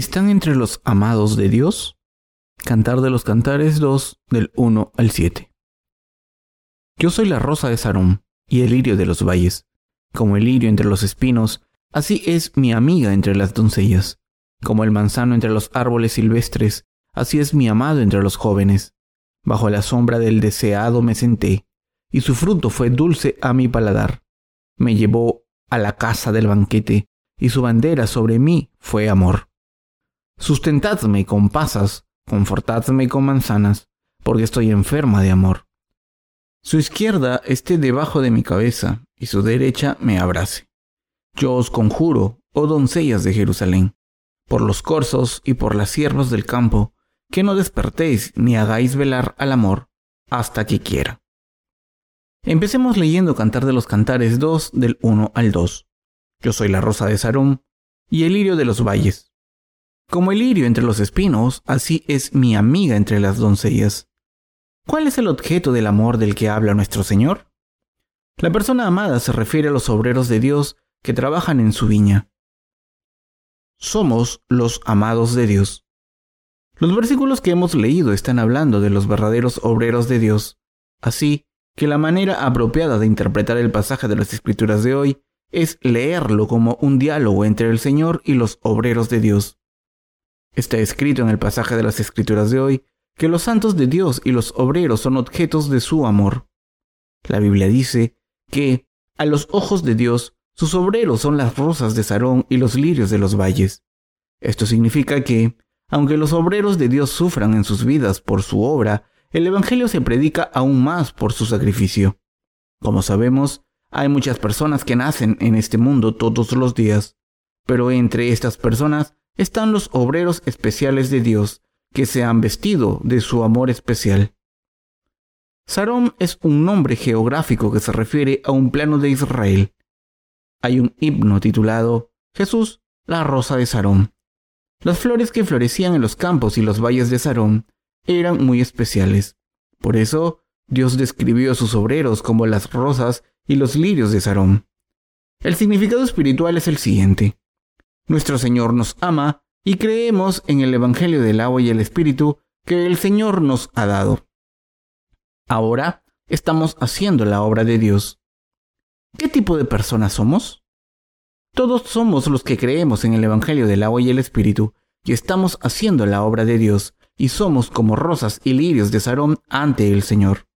¿Están entre los amados de Dios? Cantar de los Cantares 2 del 1 al 7. Yo soy la rosa de Sarón y el lirio de los valles. Como el lirio entre los espinos, así es mi amiga entre las doncellas. Como el manzano entre los árboles silvestres, así es mi amado entre los jóvenes. Bajo la sombra del deseado me senté, y su fruto fue dulce a mi paladar. Me llevó a la casa del banquete, y su bandera sobre mí fue amor. Sustentadme con pasas, confortadme con manzanas, porque estoy enferma de amor. Su izquierda esté debajo de mi cabeza, y su derecha me abrace. Yo os conjuro, oh doncellas de Jerusalén, por los corzos y por las siervas del campo, que no despertéis ni hagáis velar al amor hasta que quiera. Empecemos leyendo Cantar de los Cantares 2 del 1 al 2. Yo soy la rosa de Sarón y el lirio de los valles. Como el lirio entre los espinos, así es mi amiga entre las doncellas. ¿Cuál es el objeto del amor del que habla nuestro Señor? La persona amada se refiere a los obreros de Dios que trabajan en su viña. Somos los amados de Dios. Los versículos que hemos leído están hablando de los verdaderos obreros de Dios, así que la manera apropiada de interpretar el pasaje de las Escrituras de hoy es leerlo como un diálogo entre el Señor y los obreros de Dios. Está escrito en el pasaje de las Escrituras de hoy que los santos de Dios y los obreros son objetos de su amor. La Biblia dice que, a los ojos de Dios, sus obreros son las rosas de Sarón y los lirios de los valles. Esto significa que, aunque los obreros de Dios sufran en sus vidas por su obra, el Evangelio se predica aún más por su sacrificio. Como sabemos, hay muchas personas que nacen en este mundo todos los días, pero entre estas personas están los obreros especiales de Dios que se han vestido de su amor especial. Sarón es un nombre geográfico que se refiere a un plano de Israel. Hay un himno titulado Jesús, la rosa de Sarón. Las flores que florecían en los campos y los valles de Sarón eran muy especiales. Por eso, Dios describió a sus obreros como las rosas y los lirios de Sarón. El significado espiritual es el siguiente. Nuestro Señor nos ama y creemos en el Evangelio del agua y el Espíritu que el Señor nos ha dado. Ahora estamos haciendo la obra de Dios. ¿Qué tipo de personas somos? Todos somos los que creemos en el Evangelio del agua y el Espíritu y estamos haciendo la obra de Dios y somos como rosas y lirios de Sarón ante el Señor.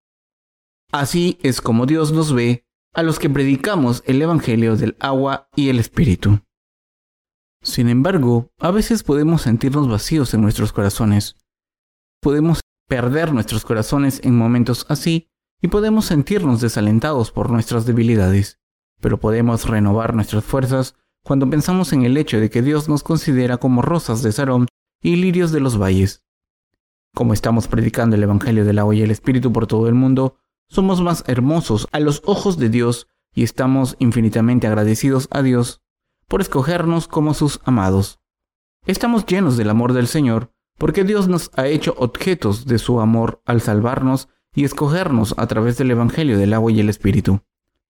Así es como Dios nos ve a los que predicamos el Evangelio del agua y el Espíritu. Sin embargo, a veces podemos sentirnos vacíos en nuestros corazones. Podemos perder nuestros corazones en momentos así y podemos sentirnos desalentados por nuestras debilidades. Pero podemos renovar nuestras fuerzas cuando pensamos en el hecho de que Dios nos considera como rosas de Sarón y lirios de los valles. Como estamos predicando el Evangelio del agua y el Espíritu por todo el mundo, somos más hermosos a los ojos de Dios y estamos infinitamente agradecidos a Dios por escogernos como sus amados. Estamos llenos del amor del Señor porque Dios nos ha hecho objetos de su amor al salvarnos y escogernos a través del Evangelio del agua y el Espíritu.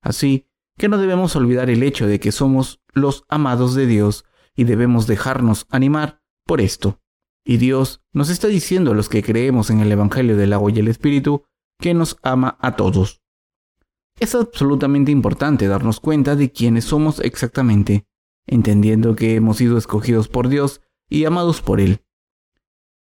Así que no debemos olvidar el hecho de que somos los amados de Dios y debemos dejarnos animar por esto. Y Dios nos está diciendo a los que creemos en el Evangelio del agua y el Espíritu que nos ama a todos. Es absolutamente importante darnos cuenta de quiénes somos exactamente entendiendo que hemos sido escogidos por Dios y amados por Él.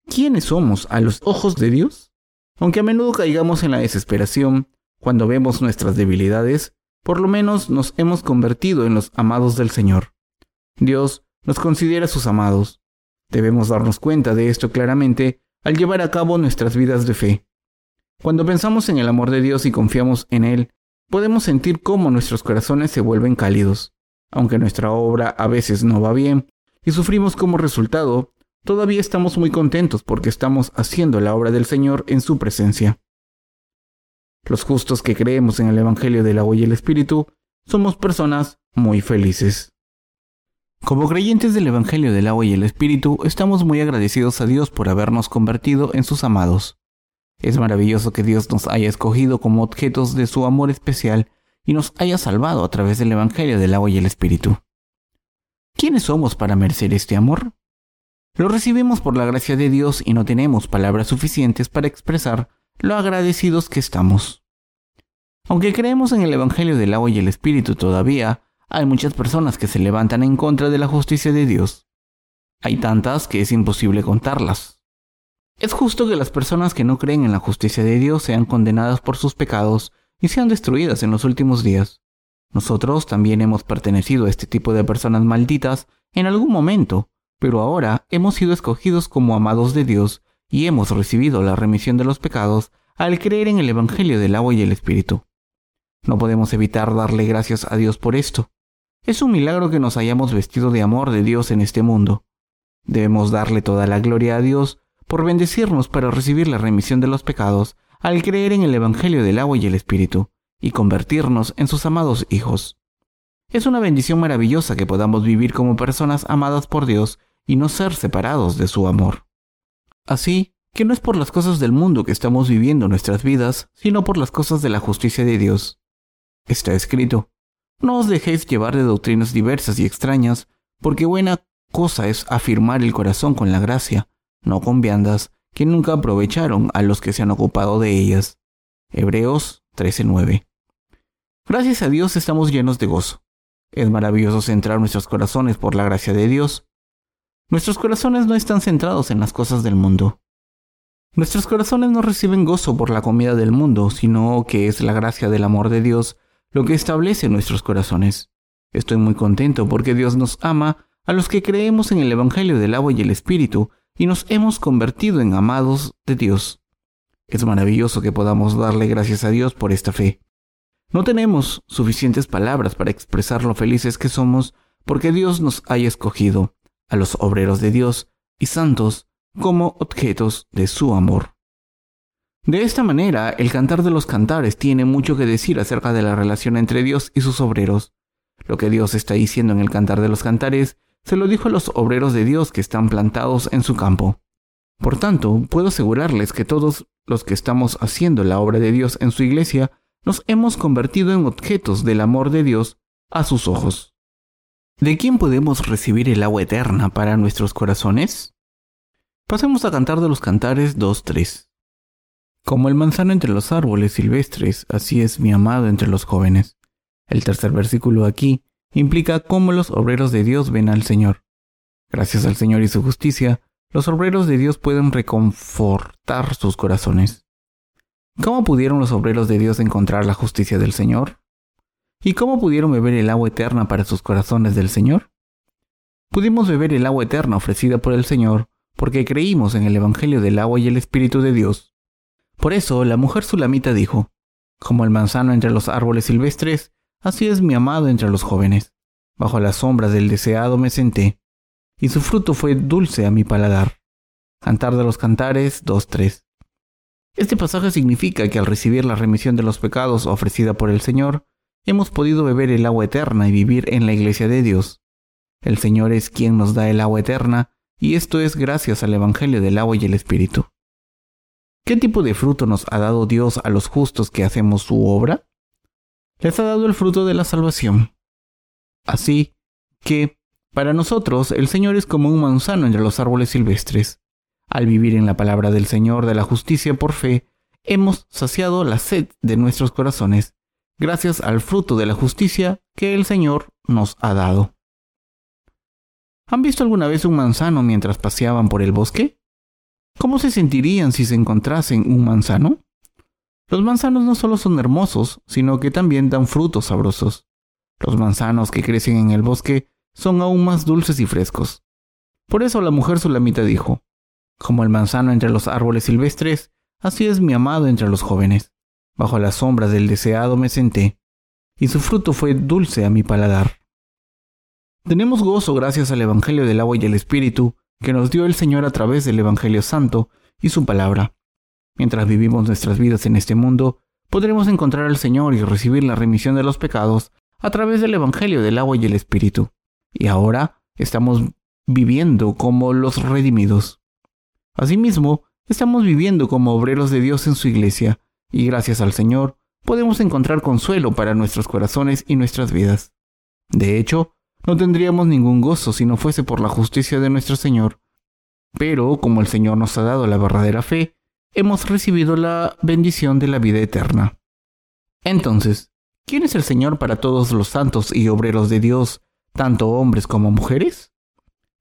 ¿Quiénes somos a los ojos de Dios? Aunque a menudo caigamos en la desesperación cuando vemos nuestras debilidades, por lo menos nos hemos convertido en los amados del Señor. Dios nos considera sus amados. Debemos darnos cuenta de esto claramente al llevar a cabo nuestras vidas de fe. Cuando pensamos en el amor de Dios y confiamos en Él, podemos sentir cómo nuestros corazones se vuelven cálidos. Aunque nuestra obra a veces no va bien y sufrimos como resultado, todavía estamos muy contentos porque estamos haciendo la obra del Señor en su presencia. Los justos que creemos en el Evangelio del agua y el Espíritu somos personas muy felices. Como creyentes del Evangelio del agua y el Espíritu, estamos muy agradecidos a Dios por habernos convertido en sus amados. Es maravilloso que Dios nos haya escogido como objetos de su amor especial y nos haya salvado a través del Evangelio del agua y el Espíritu. ¿Quiénes somos para merecer este amor? Lo recibimos por la gracia de Dios y no tenemos palabras suficientes para expresar lo agradecidos que estamos. Aunque creemos en el Evangelio del agua y el Espíritu todavía, hay muchas personas que se levantan en contra de la justicia de Dios. Hay tantas que es imposible contarlas. Es justo que las personas que no creen en la justicia de Dios sean condenadas por sus pecados y sean destruidas en los últimos días. Nosotros también hemos pertenecido a este tipo de personas malditas en algún momento, pero ahora hemos sido escogidos como amados de Dios y hemos recibido la remisión de los pecados al creer en el Evangelio del agua y el Espíritu. No podemos evitar darle gracias a Dios por esto. Es un milagro que nos hayamos vestido de amor de Dios en este mundo. Debemos darle toda la gloria a Dios por bendecirnos para recibir la remisión de los pecados al creer en el Evangelio del agua y el Espíritu, y convertirnos en sus amados hijos. Es una bendición maravillosa que podamos vivir como personas amadas por Dios y no ser separados de su amor. Así que no es por las cosas del mundo que estamos viviendo nuestras vidas, sino por las cosas de la justicia de Dios. Está escrito, no os dejéis llevar de doctrinas diversas y extrañas, porque buena cosa es afirmar el corazón con la gracia, no con viandas, que nunca aprovecharon a los que se han ocupado de ellas. Hebreos 13:9. Gracias a Dios estamos llenos de gozo. Es maravilloso centrar nuestros corazones por la gracia de Dios. Nuestros corazones no están centrados en las cosas del mundo. Nuestros corazones no reciben gozo por la comida del mundo, sino que es la gracia del amor de Dios lo que establece nuestros corazones. Estoy muy contento porque Dios nos ama a los que creemos en el Evangelio del agua y el Espíritu y nos hemos convertido en amados de Dios. Es maravilloso que podamos darle gracias a Dios por esta fe. No tenemos suficientes palabras para expresar lo felices que somos porque Dios nos haya escogido, a los obreros de Dios y santos, como objetos de su amor. De esta manera, el cantar de los cantares tiene mucho que decir acerca de la relación entre Dios y sus obreros. Lo que Dios está diciendo en el cantar de los cantares se lo dijo a los obreros de Dios que están plantados en su campo. Por tanto, puedo asegurarles que todos los que estamos haciendo la obra de Dios en su iglesia nos hemos convertido en objetos del amor de Dios a sus ojos. ¿De quién podemos recibir el agua eterna para nuestros corazones? Pasemos a cantar de los cantares 2.3. Como el manzano entre los árboles silvestres, así es mi amado entre los jóvenes. El tercer versículo aquí implica cómo los obreros de Dios ven al Señor. Gracias al Señor y su justicia, los obreros de Dios pueden reconfortar sus corazones. ¿Cómo pudieron los obreros de Dios encontrar la justicia del Señor? ¿Y cómo pudieron beber el agua eterna para sus corazones del Señor? Pudimos beber el agua eterna ofrecida por el Señor porque creímos en el Evangelio del agua y el Espíritu de Dios. Por eso la mujer sulamita dijo, como el manzano entre los árboles silvestres, Así es mi amado entre los jóvenes. Bajo las sombras del deseado me senté, y su fruto fue dulce a mi paladar. Cantar de los Cantares 2.3. Este pasaje significa que al recibir la remisión de los pecados ofrecida por el Señor, hemos podido beber el agua eterna y vivir en la iglesia de Dios. El Señor es quien nos da el agua eterna, y esto es gracias al Evangelio del agua y el Espíritu. ¿Qué tipo de fruto nos ha dado Dios a los justos que hacemos su obra? Les ha dado el fruto de la salvación. Así que, para nosotros, el Señor es como un manzano entre los árboles silvestres. Al vivir en la palabra del Señor de la justicia por fe, hemos saciado la sed de nuestros corazones, gracias al fruto de la justicia que el Señor nos ha dado. ¿Han visto alguna vez un manzano mientras paseaban por el bosque? ¿Cómo se sentirían si se encontrasen un manzano? Los manzanos no solo son hermosos, sino que también dan frutos sabrosos. Los manzanos que crecen en el bosque son aún más dulces y frescos. Por eso la mujer sulamita dijo, como el manzano entre los árboles silvestres, así es mi amado entre los jóvenes. Bajo las sombras del deseado me senté, y su fruto fue dulce a mi paladar. Tenemos gozo gracias al Evangelio del agua y el Espíritu que nos dio el Señor a través del Evangelio Santo y su palabra. Mientras vivimos nuestras vidas en este mundo, podremos encontrar al Señor y recibir la remisión de los pecados a través del Evangelio del agua y el Espíritu. Y ahora estamos viviendo como los redimidos. Asimismo, estamos viviendo como obreros de Dios en su iglesia, y gracias al Señor podemos encontrar consuelo para nuestros corazones y nuestras vidas. De hecho, no tendríamos ningún gozo si no fuese por la justicia de nuestro Señor, Pero como el Señor nos ha dado la verdadera fe, hemos recibido la bendición de la vida eterna. Entonces, ¿quién es el Señor para todos los santos y obreros de Dios, tanto hombres como mujeres?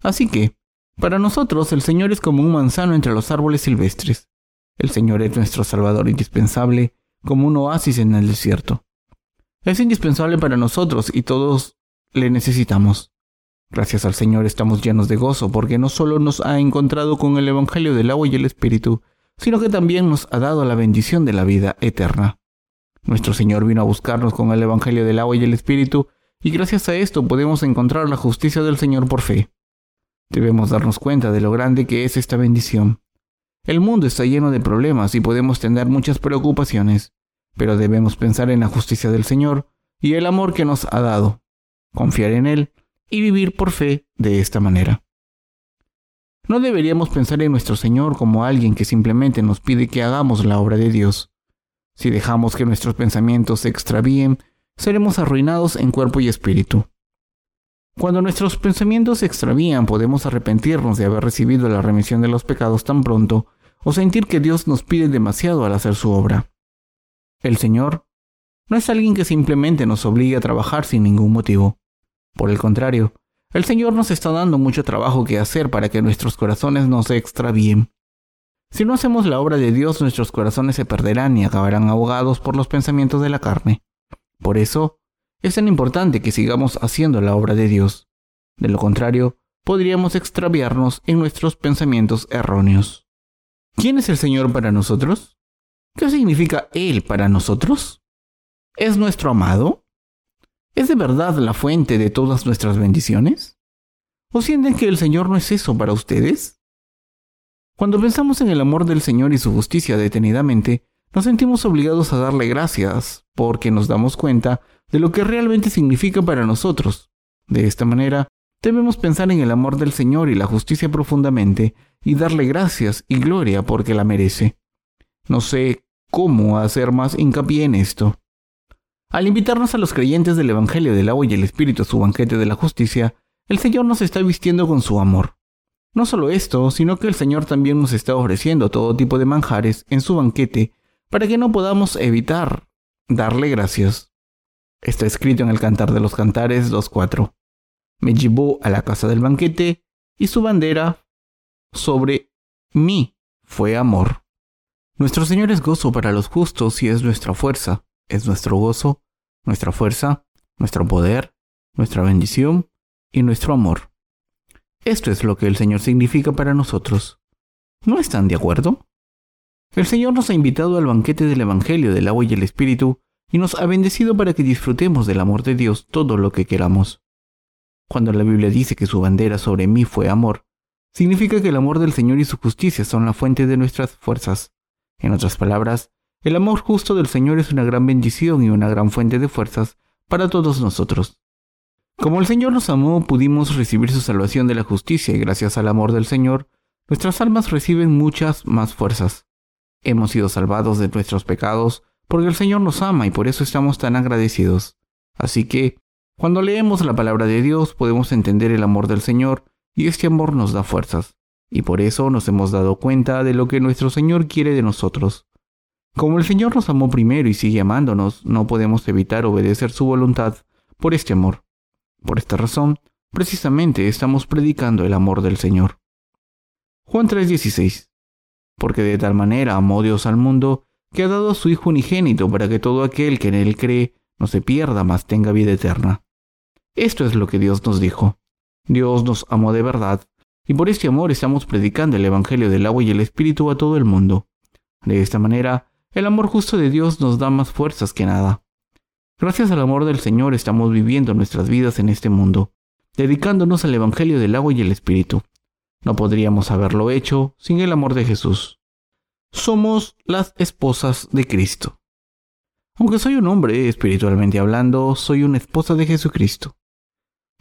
Así que, para nosotros el Señor es como un manzano entre los árboles silvestres. El Señor es nuestro Salvador indispensable, como un oasis en el desierto. Es indispensable para nosotros y todos le necesitamos. Gracias al Señor estamos llenos de gozo porque no solo nos ha encontrado con el Evangelio del agua y el Espíritu, sino que también nos ha dado la bendición de la vida eterna. Nuestro Señor vino a buscarnos con el Evangelio del agua y el Espíritu, y gracias a esto podemos encontrar la justicia del Señor por fe. Debemos darnos cuenta de lo grande que es esta bendición. El mundo está lleno de problemas y podemos tener muchas preocupaciones, pero debemos pensar en la justicia del Señor y el amor que nos ha dado, confiar en Él y vivir por fe de esta manera. No deberíamos pensar en nuestro Señor como alguien que simplemente nos pide que hagamos la obra de Dios. Si dejamos que nuestros pensamientos se extravíen, seremos arruinados en cuerpo y espíritu. Cuando nuestros pensamientos se extravían, podemos arrepentirnos de haber recibido la remisión de los pecados tan pronto o sentir que Dios nos pide demasiado al hacer su obra. El Señor no es alguien que simplemente nos obligue a trabajar sin ningún motivo. Por el contrario, el Señor nos está dando mucho trabajo que hacer para que nuestros corazones no se extravíen. Si no hacemos la obra de Dios, nuestros corazones se perderán y acabarán ahogados por los pensamientos de la carne. Por eso, es tan importante que sigamos haciendo la obra de Dios. De lo contrario, podríamos extraviarnos en nuestros pensamientos erróneos. ¿Quién es el Señor para nosotros? ¿Qué significa Él para nosotros? ¿Es nuestro amado? ¿Es de verdad la fuente de todas nuestras bendiciones? ¿O sienten que el Señor no es eso para ustedes? Cuando pensamos en el amor del Señor y su justicia detenidamente, nos sentimos obligados a darle gracias porque nos damos cuenta de lo que realmente significa para nosotros. De esta manera, debemos pensar en el amor del Señor y la justicia profundamente y darle gracias y gloria porque la merece. No sé cómo hacer más hincapié en esto. Al invitarnos a los creyentes del Evangelio del agua y el Espíritu a su banquete de la justicia, el Señor nos está vistiendo con su amor. No solo esto, sino que el Señor también nos está ofreciendo todo tipo de manjares en su banquete para que no podamos evitar darle gracias. Está escrito en el Cantar de los Cantares 2.4. Me llevó a la casa del banquete y su bandera sobre mí fue amor. Nuestro Señor es gozo para los justos y es nuestra fuerza es nuestro gozo, nuestra fuerza, nuestro poder, nuestra bendición y nuestro amor. Esto es lo que el Señor significa para nosotros. ¿No están de acuerdo? El Señor nos ha invitado al banquete del Evangelio del agua y el Espíritu y nos ha bendecido para que disfrutemos del amor de Dios todo lo que queramos. Cuando la Biblia dice que su bandera sobre mí fue amor, significa que el amor del Señor y su justicia son la fuente de nuestras fuerzas. En otras palabras, el amor justo del Señor es una gran bendición y una gran fuente de fuerzas para todos nosotros. Como el Señor nos amó, pudimos recibir su salvación de la justicia y gracias al amor del Señor, nuestras almas reciben muchas más fuerzas. Hemos sido salvados de nuestros pecados porque el Señor nos ama y por eso estamos tan agradecidos. Así que, cuando leemos la palabra de Dios podemos entender el amor del Señor y este amor nos da fuerzas. Y por eso nos hemos dado cuenta de lo que nuestro Señor quiere de nosotros. Como el Señor nos amó primero y sigue amándonos, no podemos evitar obedecer su voluntad por este amor. Por esta razón, precisamente estamos predicando el amor del Señor. Juan 3:16 Porque de tal manera amó Dios al mundo, que ha dado a su Hijo unigénito para que todo aquel que en él cree no se pierda, mas tenga vida eterna. Esto es lo que Dios nos dijo. Dios nos amó de verdad, y por este amor estamos predicando el Evangelio del agua y el Espíritu a todo el mundo. De esta manera, el amor justo de Dios nos da más fuerzas que nada. Gracias al amor del Señor estamos viviendo nuestras vidas en este mundo, dedicándonos al Evangelio del agua y el Espíritu. No podríamos haberlo hecho sin el amor de Jesús. Somos las esposas de Cristo. Aunque soy un hombre, espiritualmente hablando, soy una esposa de Jesucristo.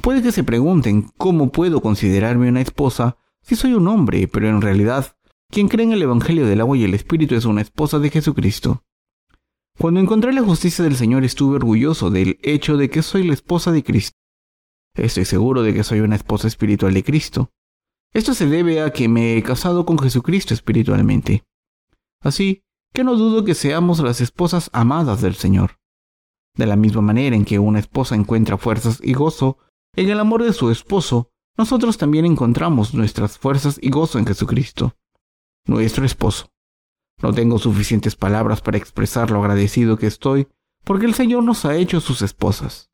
Puede que se pregunten cómo puedo considerarme una esposa si soy un hombre, pero en realidad quien cree en el Evangelio del agua y el Espíritu es una esposa de Jesucristo. Cuando encontré la justicia del Señor estuve orgulloso del hecho de que soy la esposa de Cristo. Estoy seguro de que soy una esposa espiritual de Cristo. Esto se debe a que me he casado con Jesucristo espiritualmente. Así que no dudo que seamos las esposas amadas del Señor. De la misma manera en que una esposa encuentra fuerzas y gozo en el amor de su esposo, nosotros también encontramos nuestras fuerzas y gozo en Jesucristo, nuestro esposo. No tengo suficientes palabras para expresar lo agradecido que estoy porque el Señor nos ha hecho sus esposas.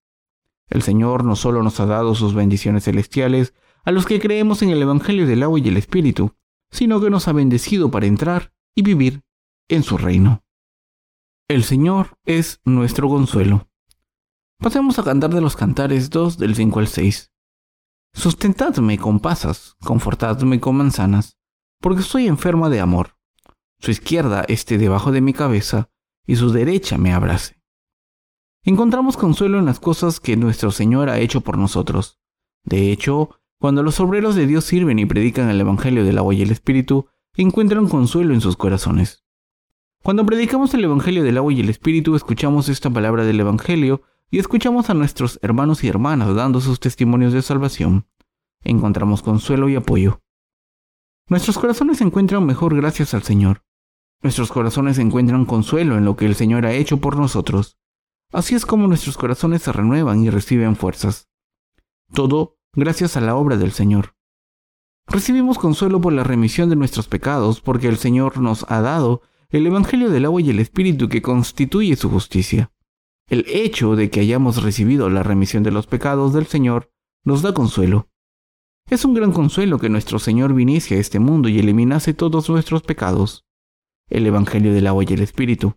El Señor no solo nos ha dado sus bendiciones celestiales a los que creemos en el Evangelio del agua y el Espíritu, sino que nos ha bendecido para entrar y vivir en su reino. El Señor es nuestro consuelo. Pasemos a cantar de los cantares 2 del 5 al 6. Sustentadme con pasas, confortadme con manzanas, porque estoy enferma de amor. Su izquierda esté debajo de mi cabeza y su derecha me abrace. Encontramos consuelo en las cosas que nuestro Señor ha hecho por nosotros. De hecho, cuando los obreros de Dios sirven y predican el Evangelio del agua y el Espíritu, encuentran consuelo en sus corazones. Cuando predicamos el Evangelio del agua y el Espíritu, escuchamos esta palabra del Evangelio y escuchamos a nuestros hermanos y hermanas dando sus testimonios de salvación. Encontramos consuelo y apoyo. Nuestros corazones se encuentran mejor gracias al Señor. Nuestros corazones encuentran consuelo en lo que el Señor ha hecho por nosotros. Así es como nuestros corazones se renuevan y reciben fuerzas. Todo gracias a la obra del Señor. Recibimos consuelo por la remisión de nuestros pecados porque el Señor nos ha dado el Evangelio del agua y el Espíritu que constituye su justicia. El hecho de que hayamos recibido la remisión de los pecados del Señor nos da consuelo. Es un gran consuelo que nuestro Señor viniese a este mundo y eliminase todos nuestros pecados. El Evangelio del agua y el Espíritu.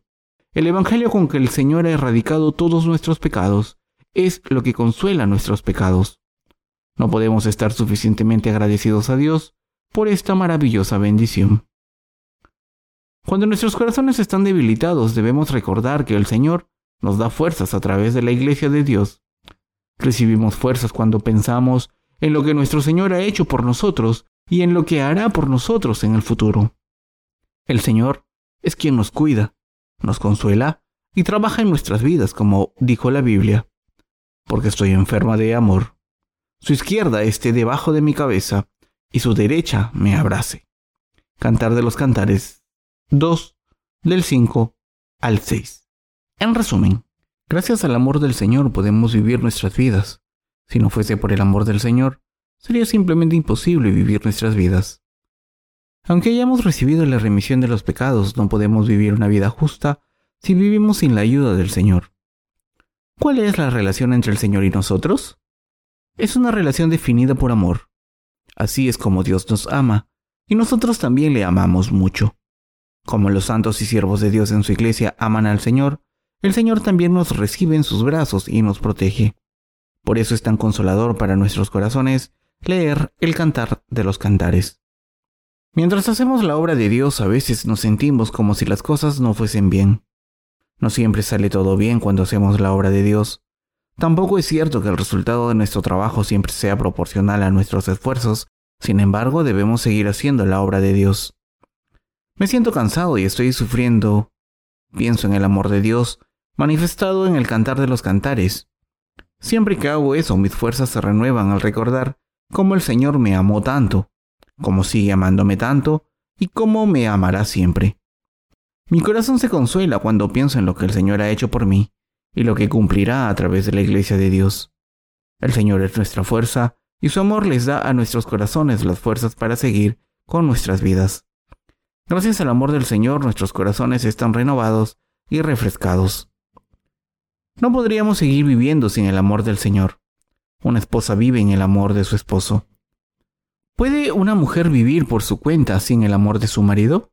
El Evangelio con que el Señor ha erradicado todos nuestros pecados es lo que consuela nuestros pecados. No podemos estar suficientemente agradecidos a Dios por esta maravillosa bendición. Cuando nuestros corazones están debilitados, debemos recordar que el Señor nos da fuerzas a través de la iglesia de Dios. Recibimos fuerzas cuando pensamos en lo que nuestro Señor ha hecho por nosotros y en lo que hará por nosotros en el futuro. El Señor es quien nos cuida, nos consuela y trabaja en nuestras vidas, como dijo la Biblia, porque estoy enferma de amor su izquierda esté debajo de mi cabeza y su derecha me abrace. Cantar de los Cantares 2 del 5 al 6. En resumen, gracias al amor del Señor podemos vivir nuestras vidas. Si no fuese por el amor del Señor, sería simplemente imposible vivir nuestras vidas. Aunque hayamos recibido la remisión de los pecados, no podemos vivir una vida justa si vivimos sin la ayuda del Señor. ¿Cuál es la relación entre el Señor y nosotros? es una relación definida por amor. Así es como Dios nos ama, y nosotros también le amamos mucho. Como los santos y siervos de Dios en su iglesia aman al Señor, el Señor también nos recibe en sus brazos y nos protege. Por eso es tan consolador para nuestros corazones leer el cantar de los cantares. Mientras hacemos la obra de Dios a veces nos sentimos como si las cosas no fuesen bien. No siempre sale todo bien cuando hacemos la obra de Dios, Tampoco es cierto que el resultado de nuestro trabajo siempre sea proporcional a nuestros esfuerzos, sin embargo debemos seguir haciendo la obra de Dios. Me siento cansado y estoy sufriendo. Pienso en el amor de Dios, manifestado en el cantar de los cantares. Siempre que hago eso, mis fuerzas se renuevan al recordar cómo el Señor me amó tanto, cómo sigue amándome tanto y cómo me amará siempre. Mi corazón se consuela cuando pienso en lo que el Señor ha hecho por mí y lo que cumplirá a través de la iglesia de Dios. El Señor es nuestra fuerza y su amor les da a nuestros corazones las fuerzas para seguir con nuestras vidas. Gracias al amor del Señor nuestros corazones están renovados y refrescados. No podríamos seguir viviendo sin el amor del Señor. Una esposa vive en el amor de su esposo. ¿Puede una mujer vivir por su cuenta sin el amor de su marido?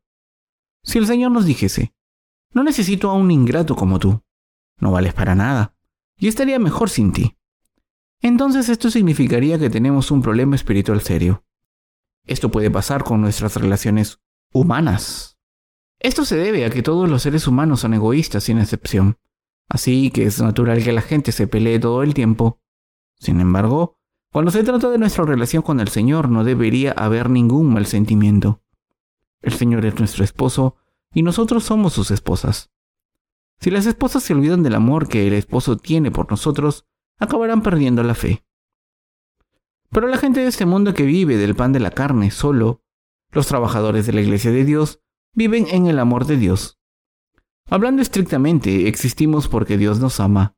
Si el Señor nos dijese, no necesito a un ingrato como tú, no vales para nada, y estaría mejor sin ti. Entonces esto significaría que tenemos un problema espiritual serio. Esto puede pasar con nuestras relaciones humanas. Esto se debe a que todos los seres humanos son egoístas sin excepción, así que es natural que la gente se pelee todo el tiempo. Sin embargo, cuando se trata de nuestra relación con el Señor no debería haber ningún mal sentimiento. El Señor es nuestro esposo y nosotros somos sus esposas. Si las esposas se olvidan del amor que el esposo tiene por nosotros, acabarán perdiendo la fe. Pero la gente de este mundo que vive del pan de la carne solo, los trabajadores de la iglesia de Dios, viven en el amor de Dios. Hablando estrictamente, existimos porque Dios nos ama,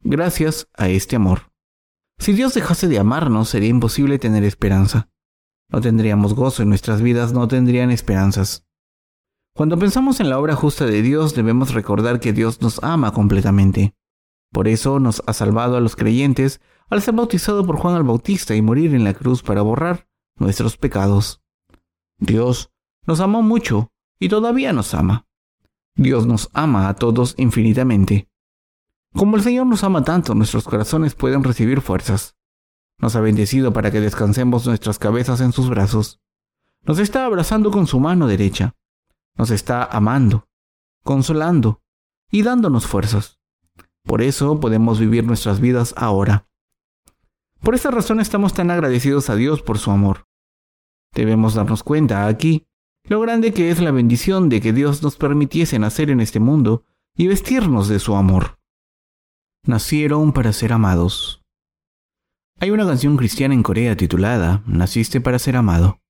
gracias a este amor. Si Dios dejase de amarnos, sería imposible tener esperanza. No tendríamos gozo en nuestras vidas, no tendrían esperanzas. Cuando pensamos en la obra justa de Dios, debemos recordar que Dios nos ama completamente. Por eso nos ha salvado a los creyentes al ser bautizado por Juan el Bautista y morir en la cruz para borrar nuestros pecados. Dios nos amó mucho y todavía nos ama. Dios nos ama a todos infinitamente. Como el Señor nos ama tanto, nuestros corazones pueden recibir fuerzas. Nos ha bendecido para que descansemos nuestras cabezas en sus brazos. Nos está abrazando con su mano derecha. Nos está amando, consolando y dándonos fuerzas. Por eso podemos vivir nuestras vidas ahora. Por esa razón estamos tan agradecidos a Dios por su amor. Debemos darnos cuenta aquí lo grande que es la bendición de que Dios nos permitiese nacer en este mundo y vestirnos de su amor. Nacieron para ser amados. Hay una canción cristiana en Corea titulada Naciste para ser amado.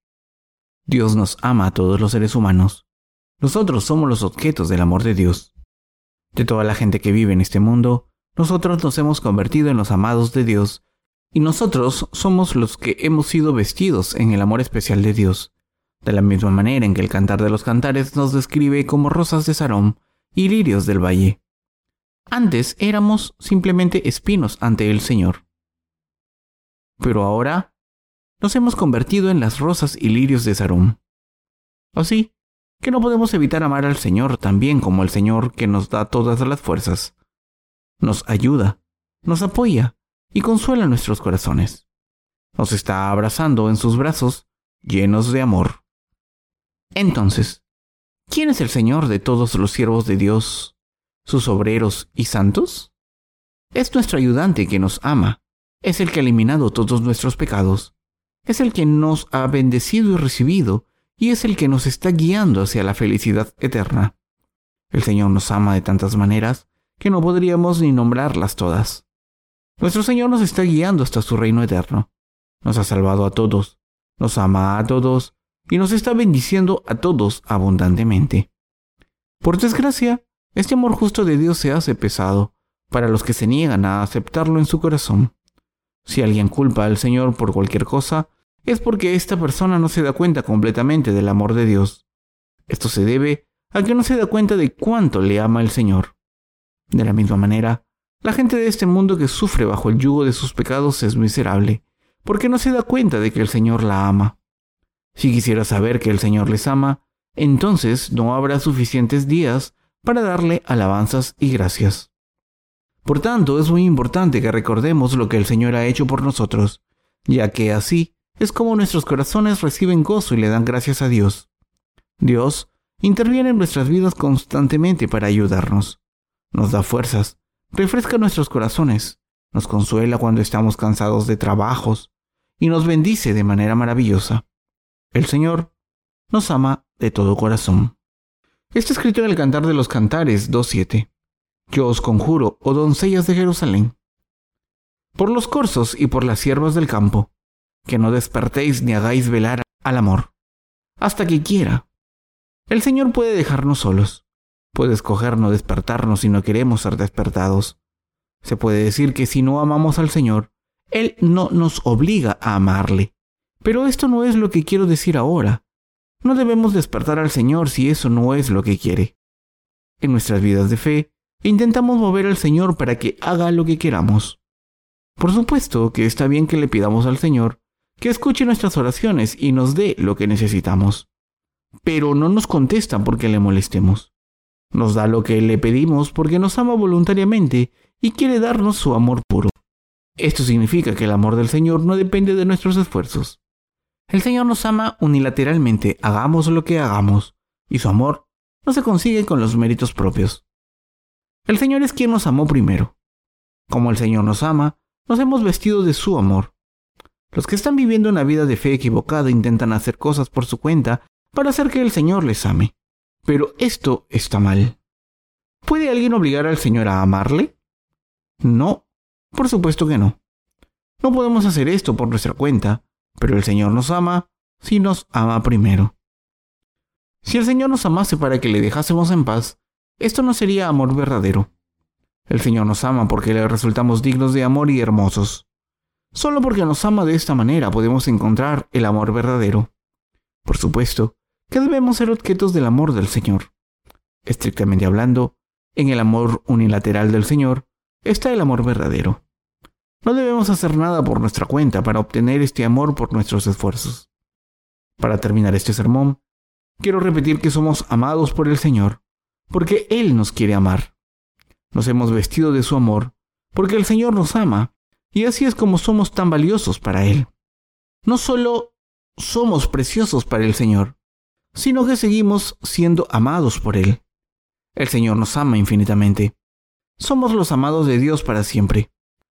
Dios nos ama a todos los seres humanos. Nosotros somos los objetos del amor de Dios. De toda la gente que vive en este mundo, nosotros nos hemos convertido en los amados de Dios y nosotros somos los que hemos sido vestidos en el amor especial de Dios, de la misma manera en que el cantar de los cantares nos describe como rosas de Sarón y lirios del valle. Antes éramos simplemente espinos ante el Señor. Pero ahora nos hemos convertido en las rosas y lirios de Sarón. Así que no podemos evitar amar al Señor también como el Señor que nos da todas las fuerzas. Nos ayuda, nos apoya y consuela nuestros corazones. Nos está abrazando en sus brazos llenos de amor. Entonces, ¿quién es el Señor de todos los siervos de Dios, sus obreros y santos? Es nuestro ayudante que nos ama, es el que ha eliminado todos nuestros pecados, es el que nos ha bendecido y recibido, y es el que nos está guiando hacia la felicidad eterna. El Señor nos ama de tantas maneras que no podríamos ni nombrarlas todas. Nuestro Señor nos está guiando hasta su reino eterno. Nos ha salvado a todos, nos ama a todos y nos está bendiciendo a todos abundantemente. Por desgracia, este amor justo de Dios se hace pesado para los que se niegan a aceptarlo en su corazón. Si alguien culpa al Señor por cualquier cosa, es porque esta persona no se da cuenta completamente del amor de Dios. Esto se debe a que no se da cuenta de cuánto le ama el Señor. De la misma manera, la gente de este mundo que sufre bajo el yugo de sus pecados es miserable, porque no se da cuenta de que el Señor la ama. Si quisiera saber que el Señor les ama, entonces no habrá suficientes días para darle alabanzas y gracias. Por tanto, es muy importante que recordemos lo que el Señor ha hecho por nosotros, ya que así es como nuestros corazones reciben gozo y le dan gracias a Dios. Dios interviene en nuestras vidas constantemente para ayudarnos. Nos da fuerzas, refresca nuestros corazones, nos consuela cuando estamos cansados de trabajos y nos bendice de manera maravillosa. El Señor nos ama de todo corazón. Está escrito en el Cantar de los Cantares 2.7. Yo os conjuro, oh doncellas de Jerusalén, por los corzos y por las siervas del campo, que no despertéis ni hagáis velar al amor, hasta que quiera. El Señor puede dejarnos solos, puede escoger no despertarnos si no queremos ser despertados. Se puede decir que si no amamos al Señor, Él no nos obliga a amarle. Pero esto no es lo que quiero decir ahora. No debemos despertar al Señor si eso no es lo que quiere. En nuestras vidas de fe, intentamos mover al Señor para que haga lo que queramos. Por supuesto que está bien que le pidamos al Señor que escuche nuestras oraciones y nos dé lo que necesitamos. Pero no nos contesta porque le molestemos. Nos da lo que le pedimos porque nos ama voluntariamente y quiere darnos su amor puro. Esto significa que el amor del Señor no depende de nuestros esfuerzos. El Señor nos ama unilateralmente, hagamos lo que hagamos, y su amor no se consigue con los méritos propios. El Señor es quien nos amó primero. Como el Señor nos ama, nos hemos vestido de su amor. Los que están viviendo una vida de fe equivocada intentan hacer cosas por su cuenta para hacer que el Señor les ame. Pero esto está mal. ¿Puede alguien obligar al Señor a amarle? No, por supuesto que no. No podemos hacer esto por nuestra cuenta, pero el Señor nos ama si nos ama primero. Si el Señor nos amase para que le dejásemos en paz, esto no sería amor verdadero. El Señor nos ama porque le resultamos dignos de amor y hermosos. Solo porque nos ama de esta manera podemos encontrar el amor verdadero. Por supuesto que debemos ser objetos del amor del Señor. Estrictamente hablando, en el amor unilateral del Señor está el amor verdadero. No debemos hacer nada por nuestra cuenta para obtener este amor por nuestros esfuerzos. Para terminar este sermón, quiero repetir que somos amados por el Señor, porque Él nos quiere amar. Nos hemos vestido de su amor, porque el Señor nos ama, y así es como somos tan valiosos para Él. No solo somos preciosos para el Señor, sino que seguimos siendo amados por Él. El Señor nos ama infinitamente. Somos los amados de Dios para siempre.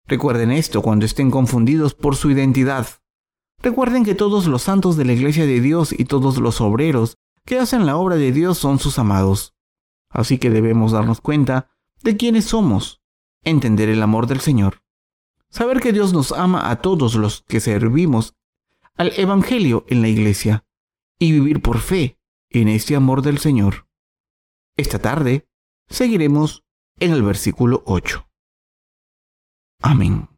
Recuerden esto cuando estén confundidos por su identidad. Recuerden que todos los santos de la Iglesia de Dios y todos los obreros que hacen la obra de Dios son sus amados. Así que debemos darnos cuenta de quiénes somos, entender el amor del Señor, saber que Dios nos ama a todos los que servimos al Evangelio en la Iglesia y vivir por fe en este amor del Señor. Esta tarde seguiremos en el versículo 8. Amén.